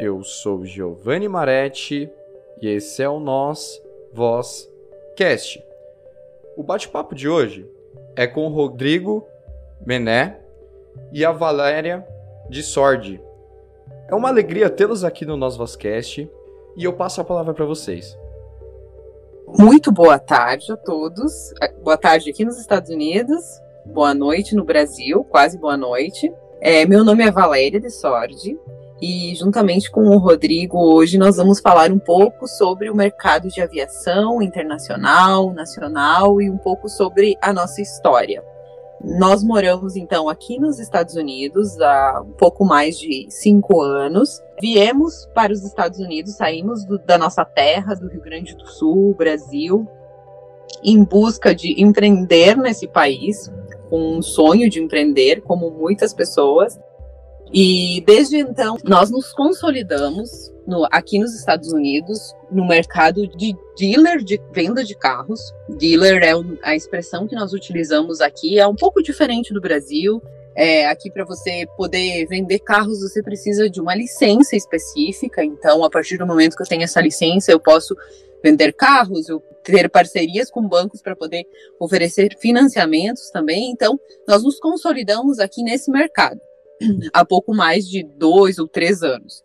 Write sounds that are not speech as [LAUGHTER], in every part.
Eu sou Giovanni Maretti e esse é o Nós Voz Cast. O bate-papo de hoje é com o Rodrigo Mené e a Valéria de Sordi. É uma alegria tê-los aqui no Nós Vozcast e eu passo a palavra para vocês. Muito boa tarde a todos. Boa tarde aqui nos Estados Unidos, boa noite no Brasil, quase boa noite. É, meu nome é Valéria de Sordi e, juntamente com o Rodrigo, hoje nós vamos falar um pouco sobre o mercado de aviação internacional, nacional e um pouco sobre a nossa história. Nós moramos então aqui nos Estados Unidos há um pouco mais de cinco anos. Viemos para os Estados Unidos, saímos do, da nossa terra, do Rio Grande do Sul, Brasil, em busca de empreender nesse país, com um sonho de empreender, como muitas pessoas. E desde então, nós nos consolidamos no, aqui nos Estados Unidos no mercado de dealer de venda de carros. Dealer é a expressão que nós utilizamos aqui, é um pouco diferente do Brasil. É, aqui para você poder vender carros, você precisa de uma licença específica. Então, a partir do momento que eu tenho essa licença, eu posso vender carros, eu ter parcerias com bancos para poder oferecer financiamentos também. Então, nós nos consolidamos aqui nesse mercado há pouco mais de dois ou três anos.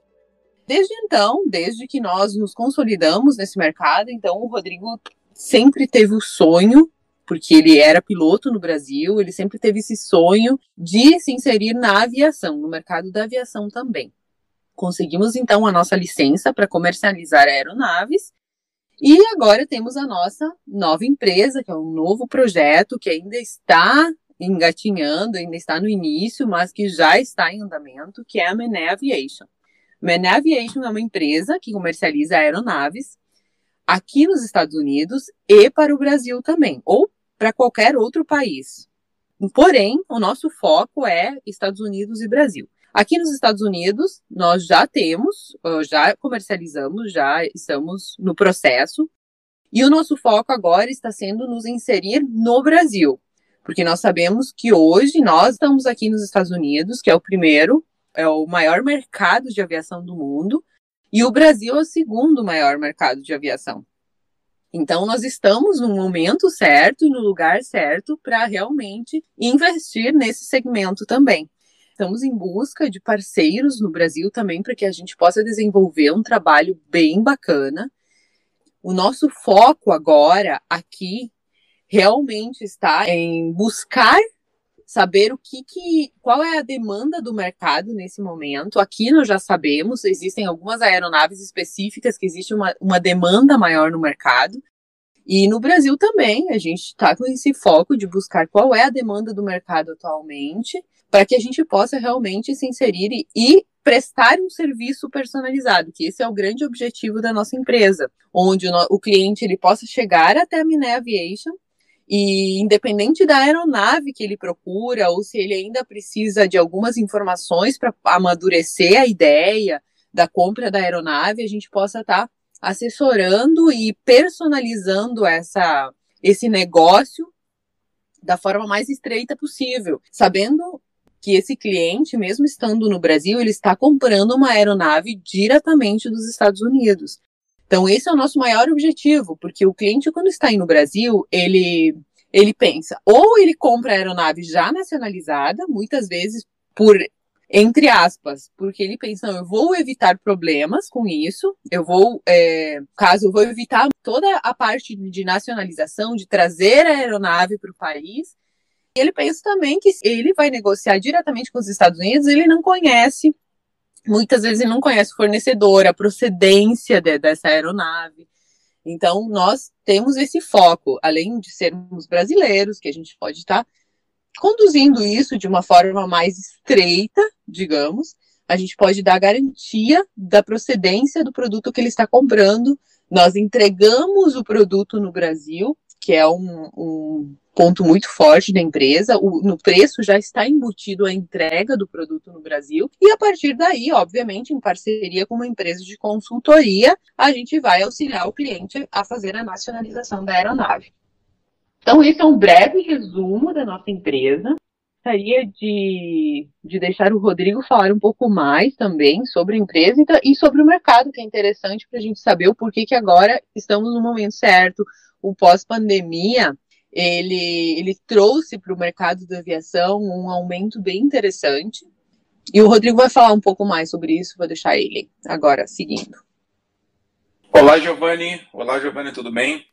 Desde então, desde que nós nos consolidamos nesse mercado, então o Rodrigo sempre teve o sonho, porque ele era piloto no Brasil, ele sempre teve esse sonho de se inserir na aviação, no mercado da aviação também. Conseguimos então a nossa licença para comercializar aeronaves e agora temos a nossa nova empresa, que é um novo projeto que ainda está engatinhando, ainda está no início, mas que já está em andamento, que é a Mené Aviation. Mené Aviation é uma empresa que comercializa aeronaves aqui nos Estados Unidos e para o Brasil também, ou para qualquer outro país. Porém, o nosso foco é Estados Unidos e Brasil. Aqui nos Estados Unidos, nós já temos, já comercializamos, já estamos no processo, e o nosso foco agora está sendo nos inserir no Brasil porque nós sabemos que hoje nós estamos aqui nos Estados Unidos, que é o primeiro, é o maior mercado de aviação do mundo, e o Brasil é o segundo maior mercado de aviação. Então, nós estamos no momento certo e no lugar certo para realmente investir nesse segmento também. Estamos em busca de parceiros no Brasil também para que a gente possa desenvolver um trabalho bem bacana. O nosso foco agora aqui realmente está em buscar saber o que, que qual é a demanda do mercado nesse momento. Aqui nós já sabemos, existem algumas aeronaves específicas que existe uma, uma demanda maior no mercado. E no Brasil também, a gente está com esse foco de buscar qual é a demanda do mercado atualmente, para que a gente possa realmente se inserir e, e prestar um serviço personalizado, que esse é o grande objetivo da nossa empresa, onde o, o cliente ele possa chegar até a Miné Aviation e independente da aeronave que ele procura, ou se ele ainda precisa de algumas informações para amadurecer a ideia da compra da aeronave, a gente possa estar tá assessorando e personalizando essa, esse negócio da forma mais estreita possível, sabendo que esse cliente, mesmo estando no Brasil, ele está comprando uma aeronave diretamente dos Estados Unidos. Então, esse é o nosso maior objetivo, porque o cliente, quando está aí no Brasil, ele, ele pensa, ou ele compra a aeronave já nacionalizada, muitas vezes por entre aspas, porque ele pensa, eu vou evitar problemas com isso, eu vou, é, caso eu vou evitar toda a parte de nacionalização, de trazer a aeronave para o país. E ele pensa também que ele vai negociar diretamente com os Estados Unidos, ele não conhece muitas vezes não conhece o fornecedor, a procedência de, dessa aeronave. Então, nós temos esse foco, além de sermos brasileiros, que a gente pode estar conduzindo isso de uma forma mais estreita, digamos, a gente pode dar garantia da procedência do produto que ele está comprando. Nós entregamos o produto no Brasil, que é um, um ponto muito forte da empresa. O, no preço já está embutido a entrega do produto no Brasil. E a partir daí, obviamente, em parceria com uma empresa de consultoria, a gente vai auxiliar o cliente a fazer a nacionalização da aeronave. Então, esse é um breve resumo da nossa empresa. gostaria de, de deixar o Rodrigo falar um pouco mais também sobre a empresa e sobre o mercado, que é interessante para a gente saber o porquê que agora estamos no momento certo. O pós-pandemia, ele, ele trouxe para o mercado da aviação um aumento bem interessante. E o Rodrigo vai falar um pouco mais sobre isso, vou deixar ele agora seguindo. Olá, Giovanni. Olá, Giovanni, tudo bem?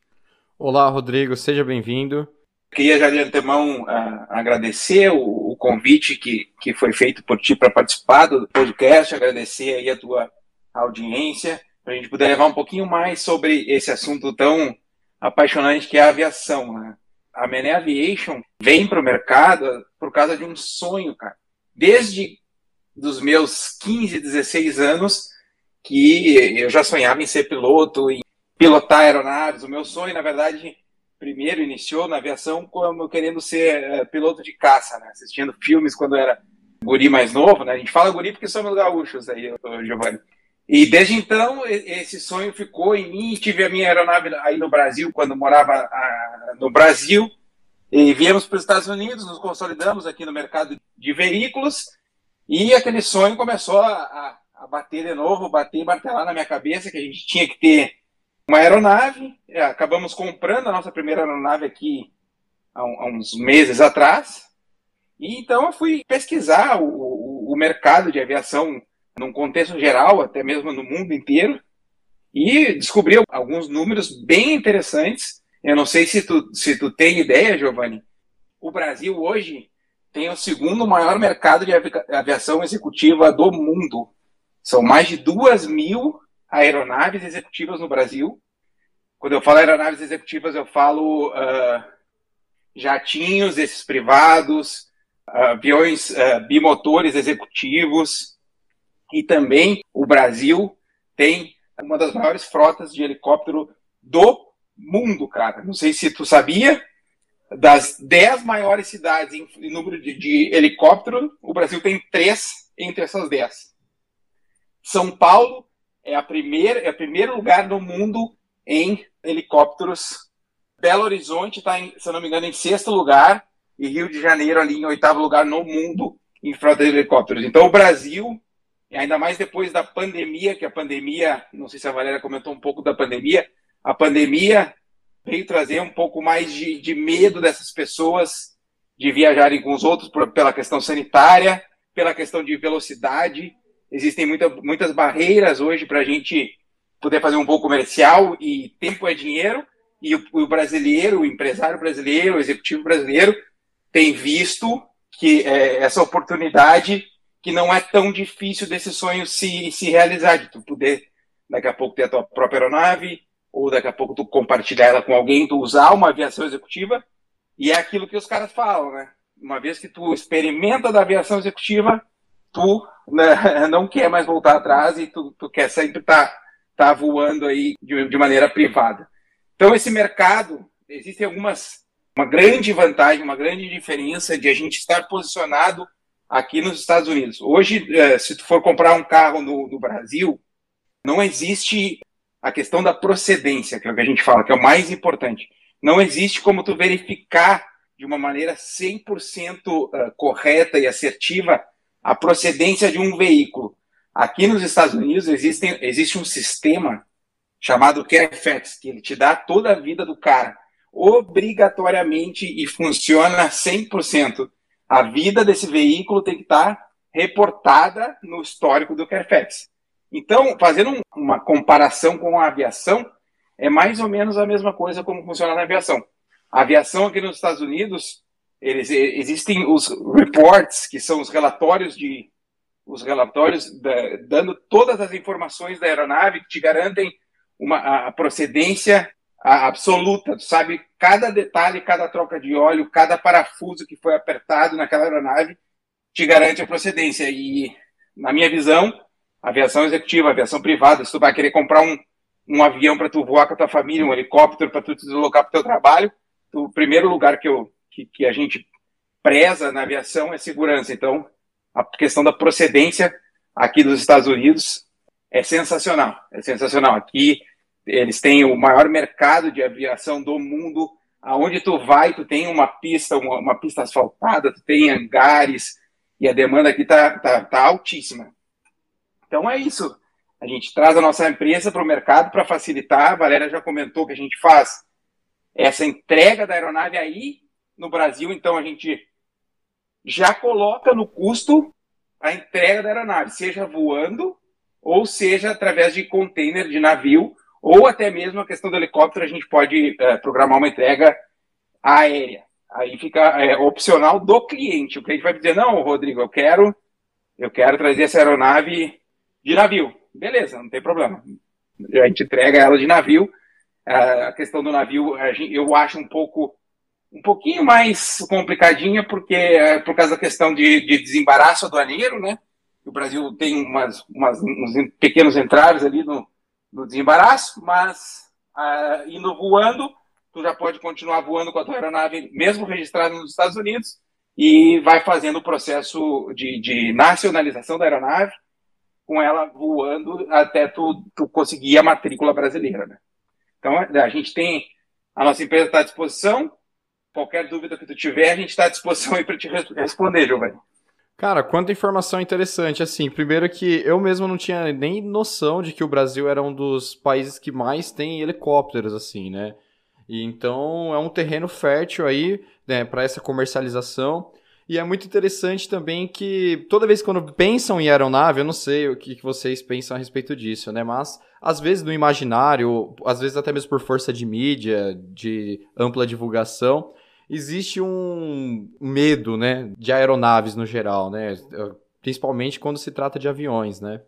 Olá, Rodrigo, seja bem-vindo. Queria já de antemão uh, agradecer o, o, convite que, que foi feito por ti para participar do podcast, agradecer aí a tua audiência, para a gente poder levar um pouquinho mais sobre esse assunto tão apaixonante que é a aviação. Né? A Mené Aviation vem para o mercado por causa de um sonho, cara. Desde dos meus 15, 16 anos, que eu já sonhava em ser piloto, em pilotar aeronaves. O meu sonho, na verdade, primeiro iniciou na aviação como querendo ser uh, piloto de caça, né? Assistindo filmes quando era guri mais novo, né? A gente fala guri porque somos gaúchos aí, Giovanni. E desde então esse sonho ficou em mim. Tive a minha aeronave aí no Brasil quando morava a, no Brasil e viemos para os Estados Unidos, nos consolidamos aqui no mercado de veículos e aquele sonho começou a, a, bater de novo, bater e martelar na minha cabeça que a gente tinha que ter uma aeronave. É, acabamos comprando a nossa primeira aeronave aqui há, há uns meses atrás. E então eu fui pesquisar o, o, o mercado de aviação num contexto geral, até mesmo no mundo inteiro, e descobri alguns números bem interessantes. Eu não sei se tu, se tu tem ideia, Giovanni. O Brasil hoje tem o segundo maior mercado de aviação executiva do mundo. São mais de duas mil aeronaves executivas no Brasil. Quando eu falo aeronaves executivas, eu falo uh, jatinhos, esses privados, aviões uh, bimotores executivos. E também o Brasil tem uma das maiores frotas de helicóptero do mundo, cara. Não sei se tu sabia, das dez maiores cidades em, número de, de, helicóptero, o Brasil tem três entre essas dez. São Paulo é a primeira, é o primeiro lugar no mundo em helicópteros. Belo Horizonte está, se eu não me engano, em sexto lugar e Rio de Janeiro ali em oitavo lugar no mundo em frota de helicópteros. Então o Brasil, ainda mais depois da pandemia, que a pandemia, não sei se a Valéria comentou um pouco da pandemia, a pandemia veio trazer um pouco mais de, de medo dessas pessoas de viajarem com os outros por, pela questão sanitária, pela questão de velocidade. Existem muita, muitas barreiras hoje para a gente poder fazer um voo comercial e tempo é dinheiro. E o, o, brasileiro, o empresário brasileiro, o executivo brasileiro tem visto que é, essa oportunidade que não é tão difícil desse sonho se, se realizar, de tu poder daqui a pouco ter a tua própria aeronave, ou daqui a pouco tu compartilhar ela com alguém, tu usar uma aviação executiva, e é aquilo que os caras falam, né? Uma vez que tu experimenta da aviação executiva, tu né, [LAUGHS] não quer mais voltar atrás e tu, tu quer sempre estar tá, tá voando aí de, de maneira privada. Então, esse mercado, existem algumas, uma grande vantagem, uma grande diferença de a gente estar posicionado aqui nos Estados Unidos. Hoje, eh, se tu for comprar um carro no, no Brasil, não existe a questão da procedência, que é o que a gente fala, que é o mais importante. Não existe como tu verificar de uma maneira 100% ah, correta e assertiva a procedência de um veículo. Aqui nos Estados Unidos existem, existe um sistema chamado Carfax, que ele te dá toda a vida do cara, obrigatoriamente e funciona 100%. A vida desse veículo tem que estar reportada no histórico do Carfax. Então, fazendo uma comparação com a aviação, é mais ou menos a mesma coisa como funciona na aviação. A aviação aqui nos Estados Unidos, eles, existem os reports, que são os relatórios de os relatórios da, dando todas as informações da aeronave que te garantem uma a procedência absoluta, sabe cada detalhe, cada troca de óleo, cada parafuso que foi apertado naquela aeronave te garante a procedência e na minha visão aviação executiva, aviação privada, se tu vai querer comprar um, um avião para tu voar com a tua família, um helicóptero para tu te deslocar para o teu trabalho, o primeiro lugar que, eu, que, que a gente preza na aviação é segurança. Então, a questão da procedência aqui dos Estados Unidos é sensacional. É sensacional. Aqui eles têm o maior mercado de aviação do mundo. aonde tu vai, tu tem uma pista, uma, uma pista asfaltada, tu tem hangares, e a demanda aqui tá, tá, tá altíssima. Então é isso. A gente traz a nossa empresa para o mercado para facilitar. A Valéria já comentou que a gente faz essa entrega da aeronave aí no Brasil, então a gente já coloca no custo a entrega da aeronave, seja voando ou seja através de container de navio, ou até mesmo a questão do helicóptero, a gente pode é, programar uma entrega aérea. Aí fica é, opcional do cliente. O cliente vai dizer, não, Rodrigo, eu quero, eu quero trazer essa aeronave de navio. Beleza, não tem problema. A gente entrega ela de navio. A questão do navio, eu acho um pouco um pouquinho mais complicadinha, porque é por causa da questão de, de desembaraço aduaneiro, né? O Brasil tem umas, umas, uns pequenos entraves ali no, no desembaraço, mas uh, indo voando, tu já pode continuar voando com a tua aeronave, mesmo registrada nos Estados Unidos, e vai fazendo o processo de, de nacionalização da aeronave, com ela voando até tu, tu conseguir a matrícula brasileira, né? Então, a gente tem, a nossa empresa está à disposição, qualquer dúvida que tu tiver, a gente está à disposição para te responder, Giovanni. Cara, quanta informação interessante. Assim, primeiro que eu mesmo não tinha nem noção de que o Brasil era um dos países que mais tem helicópteros, assim, né? E então é um terreno fértil aí, né, para essa comercialização. E é muito interessante também que toda vez que quando pensam em aeronave, eu não sei o que, vocês pensam a respeito disso, né? Mas às vezes no imaginário, às vezes até mesmo por força de mídia, de ampla divulgação, existe um medo, né, de aeronaves no geral, né, principalmente quando se trata de aviões, né?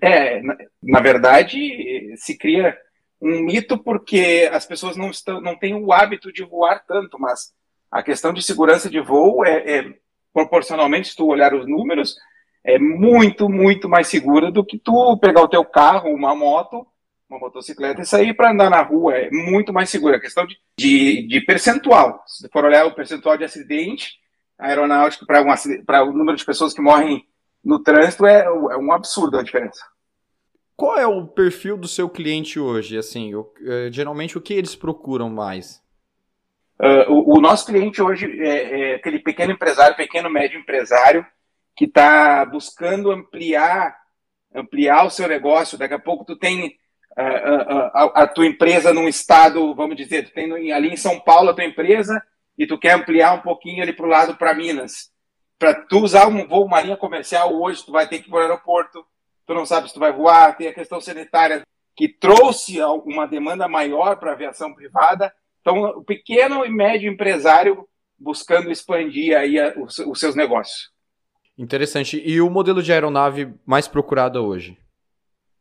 É, na, na verdade, se cria um mito porque as pessoas não estão, não têm o hábito de voar tanto, mas a questão de segurança de voo é, é proporcionalmente, se tu olhar os números, é muito, muito mais segura do que tu pegar o teu carro, uma moto uma motocicleta e sair para andar na rua é muito mais seguro. É questão de, de, de, percentual. Se for olhar o percentual de acidente aeronáutico para o número de pessoas que morrem no trânsito, é, é, um absurdo a diferença. Qual é o perfil do seu cliente hoje? Assim, o, é, geralmente o que eles procuram mais? Uh, o, o, nosso cliente hoje é, é, aquele pequeno empresário, pequeno médio empresário que está buscando ampliar ampliar o seu negócio. Daqui a pouco tu tem a, a, a, tua empresa num estado, vamos dizer, tu tem ali em São Paulo a tua empresa e tu quer ampliar um pouquinho ali para o lado para Minas. Para tu usar um voo, uma linha comercial hoje, tu vai ter que ir para o aeroporto, tu não sabe se tu vai voar, tem a questão sanitária que trouxe uma demanda maior para a aviação privada. Então, o pequeno e médio empresário buscando expandir aí os, os seus negócios. Interessante. E o modelo de aeronave mais procurado hoje?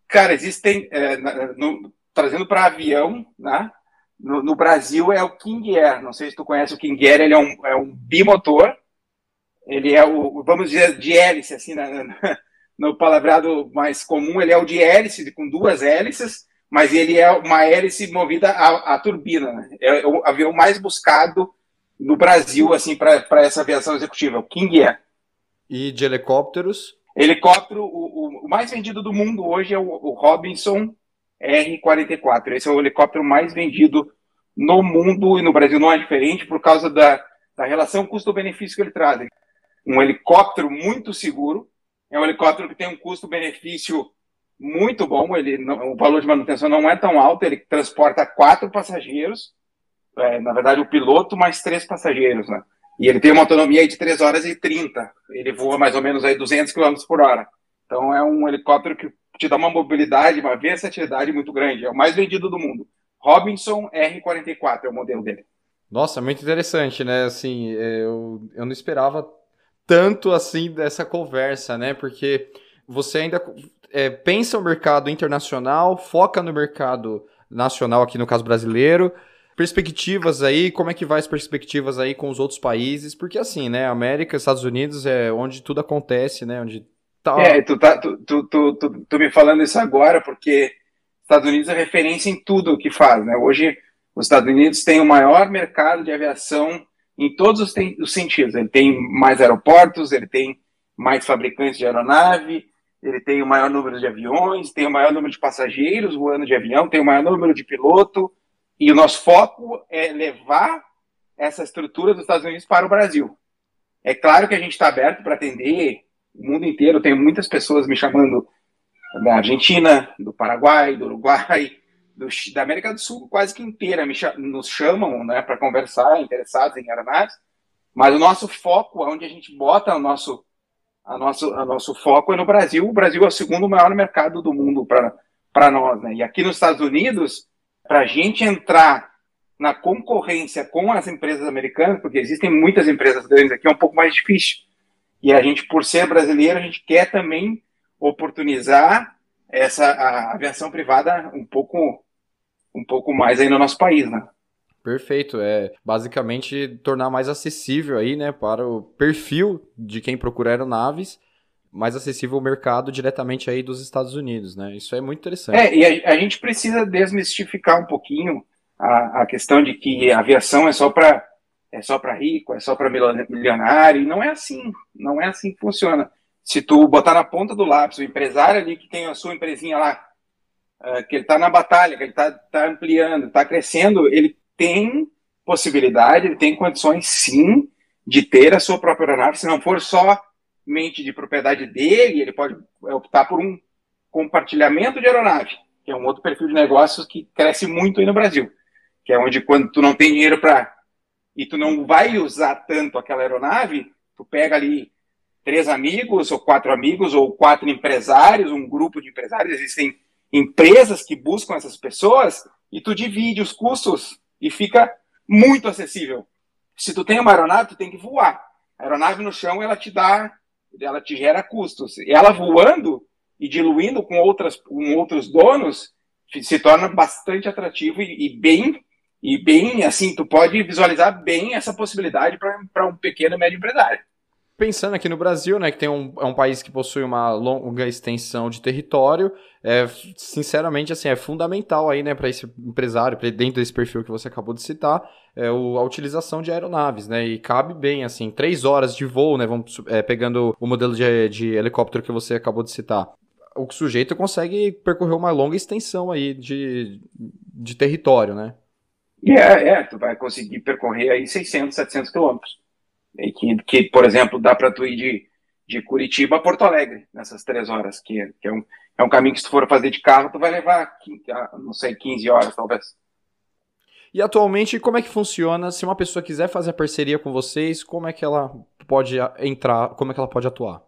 Cara, existem, é, no, trazendo para avião, né? No, no, Brasil é o King Air. Não sei se tu conhece o King Air, ele é um, é um bimotor. Ele é o, vamos dizer, de hélice, assim, na, [LAUGHS] no palavreado mais comum, ele é o de hélice, com duas hélices, mas ele é uma hélice movida a, a turbina. Né? É o avião mais buscado no Brasil, assim, para essa aviação executiva, o King Air. E de helicópteros? Helicóptero, o, o, mais vendido do mundo hoje é o, o Robinson R-44. Esse é o helicóptero mais vendido no mundo e no Brasil não é diferente por causa da, da relação custo-benefício que ele traz. Um helicóptero muito seguro, é um helicóptero que tem um custo-benefício muito bom, ele o valor de manutenção não é tão alto, ele transporta quatro passageiros, é, na verdade o piloto mais três passageiros, né? E ele tem uma autonomia de 3 horas e 30. Ele voa mais ou menos aí 200 km por hora. Então é um helicóptero que te dá uma mobilidade, uma versatilidade muito grande. É o mais vendido do mundo. Robinson R44 é o modelo dele. Nossa, muito interessante, né? Assim, eu, eu não esperava tanto assim dessa conversa, né? Porque você ainda é, pensa o mercado internacional, foca no mercado nacional, aqui no caso brasileiro, perspectivas aí, como é que vai as perspectivas aí com os outros países? Porque assim, né, América, Estados Unidos é onde tudo acontece, né, onde tá... É, tu, tá, tu, tu, tu, tu, me falando isso agora porque Estados Unidos é referência em tudo o que faz, né? Hoje os Estados Unidos têm o maior mercado de aviação em todos os, os sentidos. Ele tem mais aeroportos, ele tem mais fabricantes de aeronave, ele tem o maior número de aviões, tem o maior número de passageiros voando de avião, tem o maior número de piloto, e o nosso foco é levar essa estrutura dos Estados Unidos para o Brasil. É claro que a gente está aberto para atender o mundo inteiro. Tem muitas pessoas me chamando da Argentina, do Paraguai, do Uruguai, do, da América do Sul quase que inteira me, nos chamam né, para conversar, interessados em aeronaves. Mas o nosso foco, onde a gente bota o nosso, a nosso, a nosso foco é no Brasil. O Brasil é o segundo maior mercado do mundo para nós. Né? E aqui nos Estados Unidos, para a gente entrar na concorrência com as empresas americanas, porque existem muitas empresas grandes aqui, é um pouco mais difícil. E a gente, por ser brasileiro, a gente quer também oportunizar essa a aviação privada um pouco um pouco mais aí no nosso país, né? Perfeito, é basicamente tornar mais acessível aí, né, para o perfil de quem procura aeronaves, mais acessível ao mercado diretamente aí dos Estados Unidos, né? Isso é muito interessante. É, e a, a gente precisa desmistificar um pouquinho a, a questão de que a aviação é só para é só para rico, é só para milionário, e não é assim, não é assim que funciona. Se tu botar na ponta do lápis o empresário ali que tem a sua empresinha lá, uh, que ele está na batalha, que ele está tá ampliando, está crescendo, ele tem possibilidade, ele tem condições sim de ter a sua própria aeronave, se não for somente de propriedade dele, ele pode optar por um compartilhamento de aeronave, que é um outro perfil de negócios que cresce muito aí no Brasil que é onde quando tu não tem dinheiro para e tu não vai usar tanto aquela aeronave, tu pega ali três amigos ou quatro amigos ou quatro empresários, um grupo de empresários, existem empresas que buscam essas pessoas e tu divide os custos e fica muito acessível. Se tu tem uma aeronave, tu tem que voar. A aeronave no chão, ela te dá, ela te gera custos. E ela voando e diluindo com, outras, com outros donos, se torna bastante atrativo e, e bem e bem, assim, tu pode visualizar bem essa possibilidade para um pequeno médio empresário. Pensando aqui no Brasil, né, que tem um, é um país que possui uma longa extensão de território, é, sinceramente, assim, é fundamental aí, né, para esse empresário, pra, dentro desse perfil que você acabou de citar, é, o, a utilização de aeronaves, né, e cabe bem, assim, três horas de voo, né, vamos, é, pegando o modelo de, de helicóptero que você acabou de citar. O sujeito consegue percorrer uma longa extensão aí de, de território, né? É, é, tu vai conseguir percorrer aí 600, 700 quilômetros. Que, que, por exemplo, dá para tu ir de, de Curitiba a Porto Alegre nessas três horas, que, que é, um, é um caminho que se tu for fazer de carro, tu vai levar, ah, não sei, 15 horas talvez. E atualmente, como é que funciona? Se uma pessoa quiser fazer a parceria com vocês, como é que ela pode entrar, como é que ela pode atuar?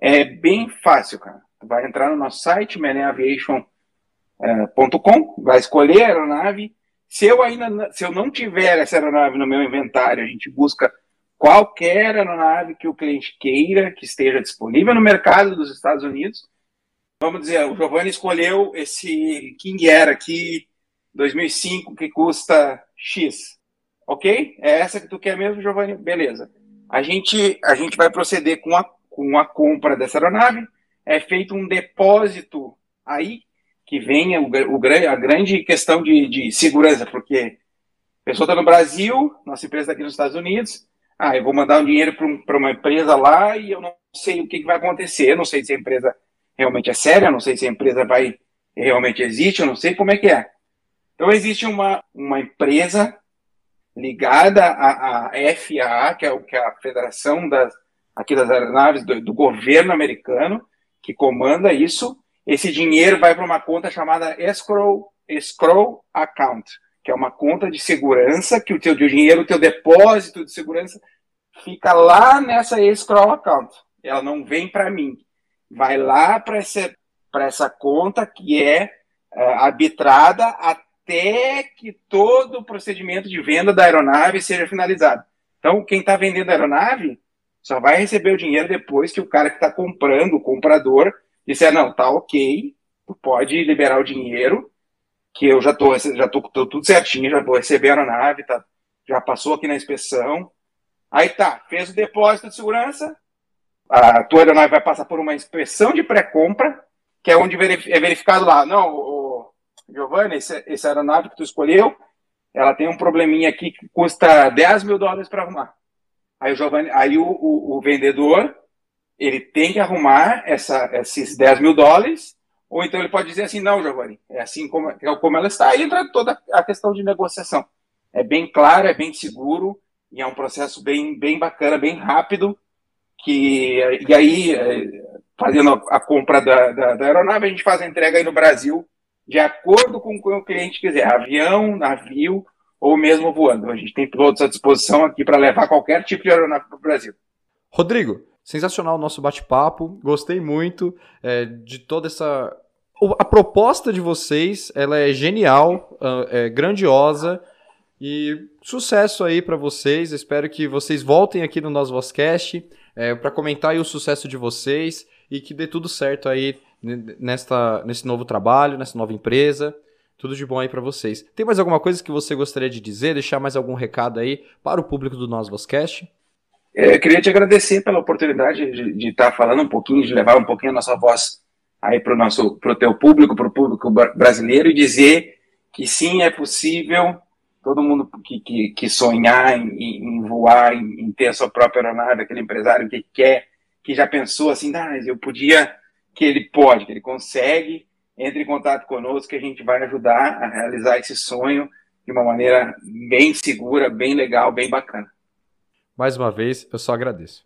É bem fácil, cara. Tu vai entrar no nosso site, meneaviation.com, vai escolher a aeronave, se eu ainda se eu não tiver essa aeronave no meu inventário, a gente busca qualquer aeronave que o cliente queira, que esteja disponível no mercado dos Estados Unidos. Vamos dizer, o Giovanni escolheu esse King Air aqui 2005 que custa X. OK? É essa que tu quer mesmo, Giovanni? Beleza. A gente a gente vai proceder com a com a compra dessa aeronave, é feito um depósito aí que venha o, o, a grande questão de, de segurança, porque a pessoa está no Brasil, nossa empresa está aqui nos Estados Unidos, ah, eu vou mandar um dinheiro para um, uma empresa lá e eu não sei o que, que vai acontecer, eu não sei se a empresa realmente é séria, eu não sei se a empresa vai realmente existe, eu não sei como é que é. Então existe uma, uma empresa ligada à, à FAA, que é, o, que é a Federação das, aqui das Aeronaves do, do governo americano, que comanda isso, esse dinheiro vai para uma conta chamada escrow, escrow account, que é uma conta de segurança que o teu dinheiro, o teu depósito de segurança fica lá nessa escrow account. Ela não vem para mim. Vai lá para essa, essa conta que é uh, arbitrada até que todo o procedimento de venda da aeronave seja finalizado. Então, quem está vendendo a aeronave só vai receber o dinheiro depois que o cara que está comprando, o comprador, disser, não, tá ok, tu pode liberar o dinheiro, que eu já tô, já tô, tô tudo certinho, já vou receber a aeronave, tá, já passou aqui na inspeção. Aí tá, fez o depósito de segurança, a tua aeronave vai passar por uma inspeção de pré-compra, que é onde é verificado lá, não, o, Giovanni, essa aeronave que tu escolheu, ela tem um probleminha aqui que custa 10 mil dólares para arrumar. Aí o aí o, o, o vendedor ele tem que arrumar essa, esses 10 mil dólares, ou então ele pode dizer assim, não, Giovanni, é assim como, é como ela está, aí entra toda a questão de negociação. É bem claro, é bem seguro, e é um processo bem, bem bacana, bem rápido, que, e aí, é, fazendo a compra da, da, da aeronave, a gente faz a entrega aí no Brasil, de acordo com o que o cliente quiser, avião, navio, ou mesmo voando. A gente tem pilotos à disposição aqui para levar qualquer tipo de aeronave para o Brasil. Rodrigo, sensacional o nosso bate-papo. Gostei muito é, de toda essa. A proposta de vocês ela é genial, é grandiosa. E sucesso aí para vocês. Espero que vocês voltem aqui no nosso Vozcast é, para comentar o sucesso de vocês e que dê tudo certo aí nesta, nesse novo trabalho, nessa nova empresa. Tudo de bom aí para vocês. Tem mais alguma coisa que você gostaria de dizer, deixar mais algum recado aí para o público do Nós Vozcast? É, eu queria te agradecer pela oportunidade de, de estar tá falando um pouquinho, de levar um pouquinho a nossa voz aí para o nosso, pro teu público, para o público brasileiro e dizer que sim, é possível todo mundo que, que, que sonhar em, em voar, em, em, ter a sua própria aeronave, aquele empresário que quer, que já pensou assim, ah, eu podia, que ele pode, que ele consegue, entre em contato conosco que a gente vai ajudar a realizar esse sonho de uma maneira bem segura, bem legal, bem bacana. Mais uma vez, eu só agradeço.